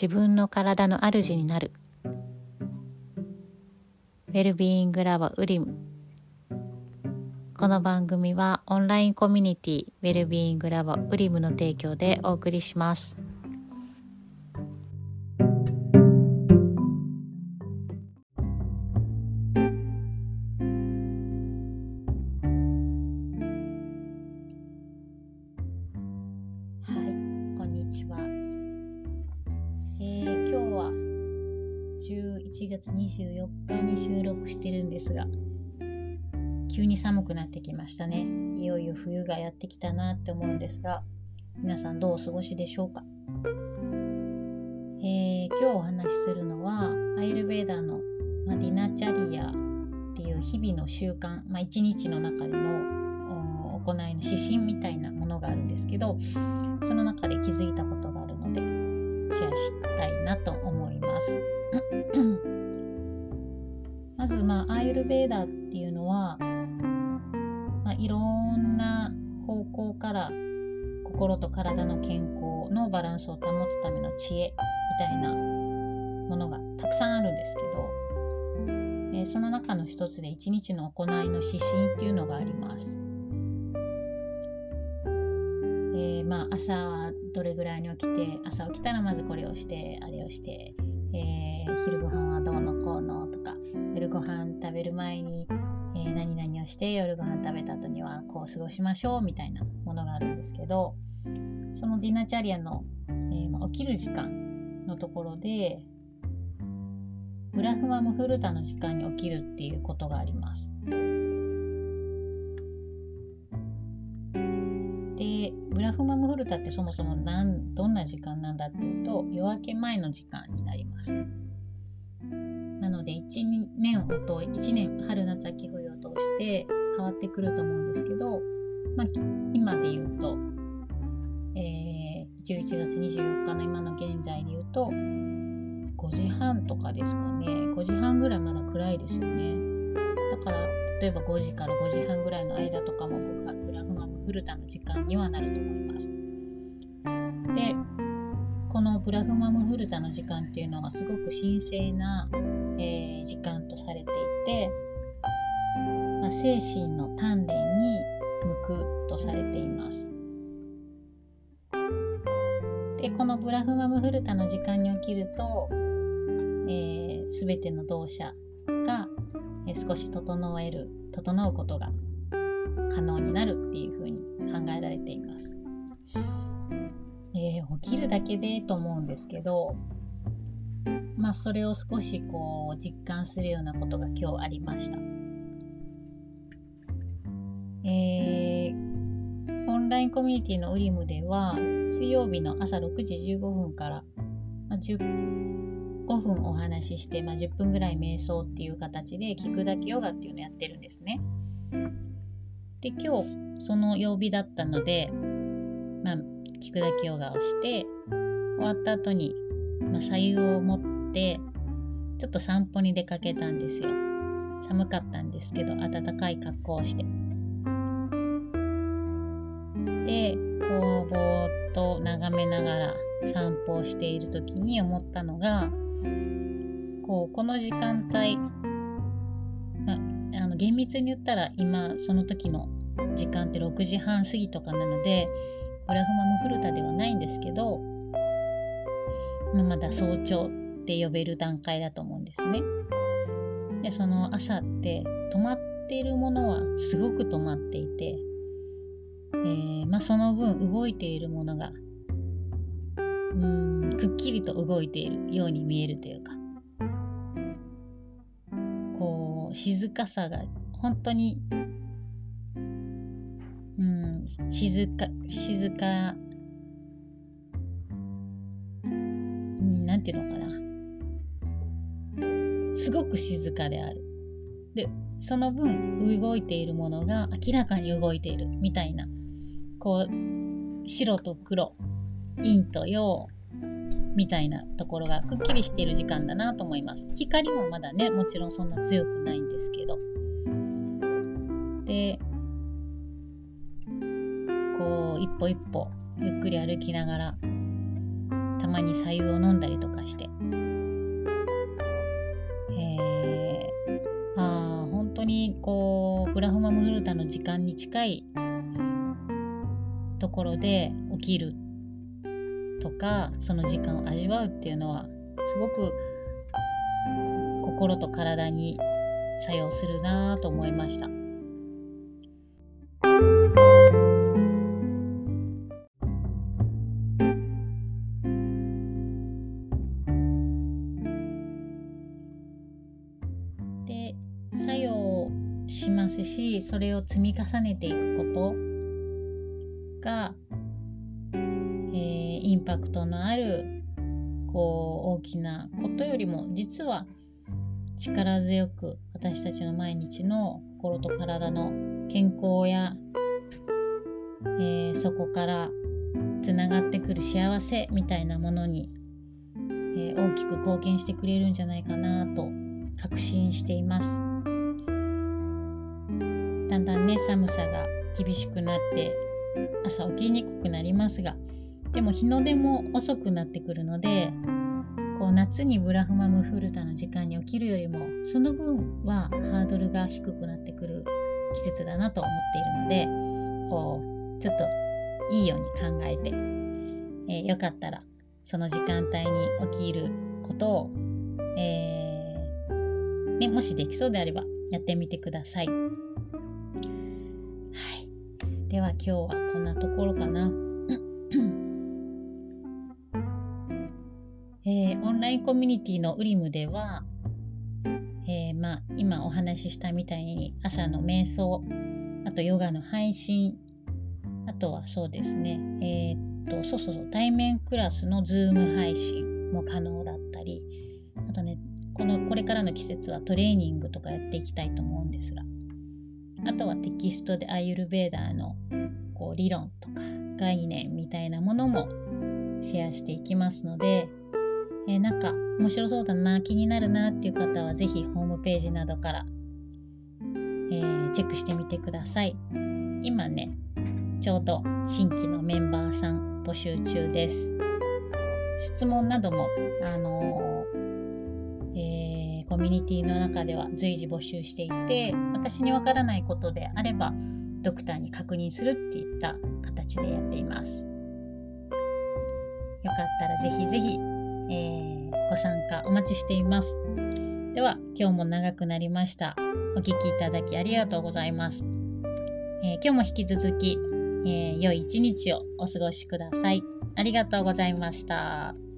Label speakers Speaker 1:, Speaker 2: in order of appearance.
Speaker 1: 自分の体の主になるウェルビーイングラボウリムこの番組はオンラインコミュニティウェルビーイングラボウリムの提供でお送りします。1月24日に収録してるんですが急に寒くなってきましたねいよいよ冬がやってきたなって思うんですが皆さんどうお過ごしでしょうか、えー、今日お話しするのはアイルベーダーの、まディナチャリアっていう日々の習慣、まあ、一日の中での行いの指針みたいなものがあるんですけどその中で気づいたことがあるのでシェアしたいなと思います。ず、まあ、アイルベーダーっていうのは、まあ、いろんな方向から心と体の健康のバランスを保つための知恵みたいなものがたくさんあるんですけど、えー、その中の一つで一日の行いの指針っていうのがあります。えー、まあ、朝どれぐらいに起きて朝起きたらまずこれをしてあれをして、えー、昼ご飯はどうのこうのとか夜ご飯食べる前に、えー、何々をして夜ご飯食べた後にはこう過ごしましょうみたいなものがあるんですけどそのディナチャリアの、えー、まあ起きる時間のところでブラフマムフルタの時間に起きるっていうことがあります。でブラフマムフルタってそもそも何どんな時間なんだっていうと夜明け前の時間になります。1年をと1年春夏秋冬を通して変わってくると思うんですけど、まあ、今で言うと、えー、11月24日の今の現在で言うと5時半とかですかね。5時半ぐらいまだ暗いですよね。だから例えば5時から5時半ぐらいの間とかもブラフマムフルタの時間にはなると思います。このブラフマムフルタの時間っていうのはすごく神聖な、えー、時間とされていて、まあ、精神の鍛錬に向くとされています。でこのブラフマムフルタの時間に起きると、えー、全ての動作が、え、少し整える整うことが可能になるっていうふうに考えられています。えー、起きるだけでと思うんですけどまあそれを少しこう実感するようなことが今日ありました。えー、オンラインコミュニティのウリムでは水曜日の朝6時15分から、まあ、15分お話しして、まあ、10分ぐらい瞑想っていう形で聞くだけヨガっていうのをやってるんですね。で今日その曜日だったので、まあ、聞くだけヨガをして終わった後に、まあ、左右を持ってちょっと散歩に出かけたんですよ。寒かったんですけど暖かい格好をして。でこうぼーっと眺めながら散歩をしている時に思ったのがこうこの時間帯あの厳密に言ったら今その時の時間って6時半過ぎとかなのでブラフマムフルタではないんですけど、まあ、まだ早朝って呼べる段階だと思うんですね。でその朝って止まっているものはすごく止まっていて、えー、まあ、その分動いているものがうんくっきりと動いているように見えるというかこう静かさが本当に静か静か。なんていうのかな。すごく静かである。でその分動いているものが明らかに動いている。みたいな。こう白と黒。陰と陽。みたいなところがくっきりしている時間だなと思います。光もまだねもちろんそんな強くないんですけど。でこう一歩一歩ゆっくり歩きながらたまに白湯を飲んだりとかして、えー、あ本当にこうブラフマムフルタの時間に近いところで起きるとかその時間を味わうっていうのはすごく心と体に作用するなと思いました。しますしそれを積み重ねていくことが、えー、インパクトのあるこう大きなことよりも実は力強く私たちの毎日の心と体の健康や、えー、そこからつながってくる幸せみたいなものに、えー、大きく貢献してくれるんじゃないかなと確信しています。だんだんね寒さが厳しくなって朝起きにくくなりますがでも日の出も遅くなってくるのでこう夏にブラフマムフルタの時間に起きるよりもその分はハードルが低くなってくる季節だなと思っているのでこうちょっといいように考えて、えー、よかったらその時間帯に起きることを、えー、ね、もしできそうであればやってみてください。はい、では今日はこんなところかな。えー、オンラインコミュニティのウリムでは、えー、まあ、今お話ししたみたいに朝の瞑想あとヨガの配信あとはそうですね。えー、っとそうそうそう対面クラスのズーム配信も可能だったりあとねこのこれからの季節はトレーニングとかやっていきたいと思うんですが。あとはテキストでアーユルヴェーダのこう理論とか概念みたいなものもシェアしていきますのでえー、なんか面白そうだな気になるなっていう方は是非ホームページなどから、えー、チェックしてみてください。今ねちょうど新規のメンバーさん募集中です。質問などもあのー、ミュニティの中では随時募集していて私にわからないことであればドクターに確認するっていった形でやっていますよかったらぜひぜひえー、ご参加お待ちしています。では、今日も長くなりました。お聴きいただきありがとうございます。えー、今日も引き続き、えー、良い一日をお過ごしください。ありがとうございました。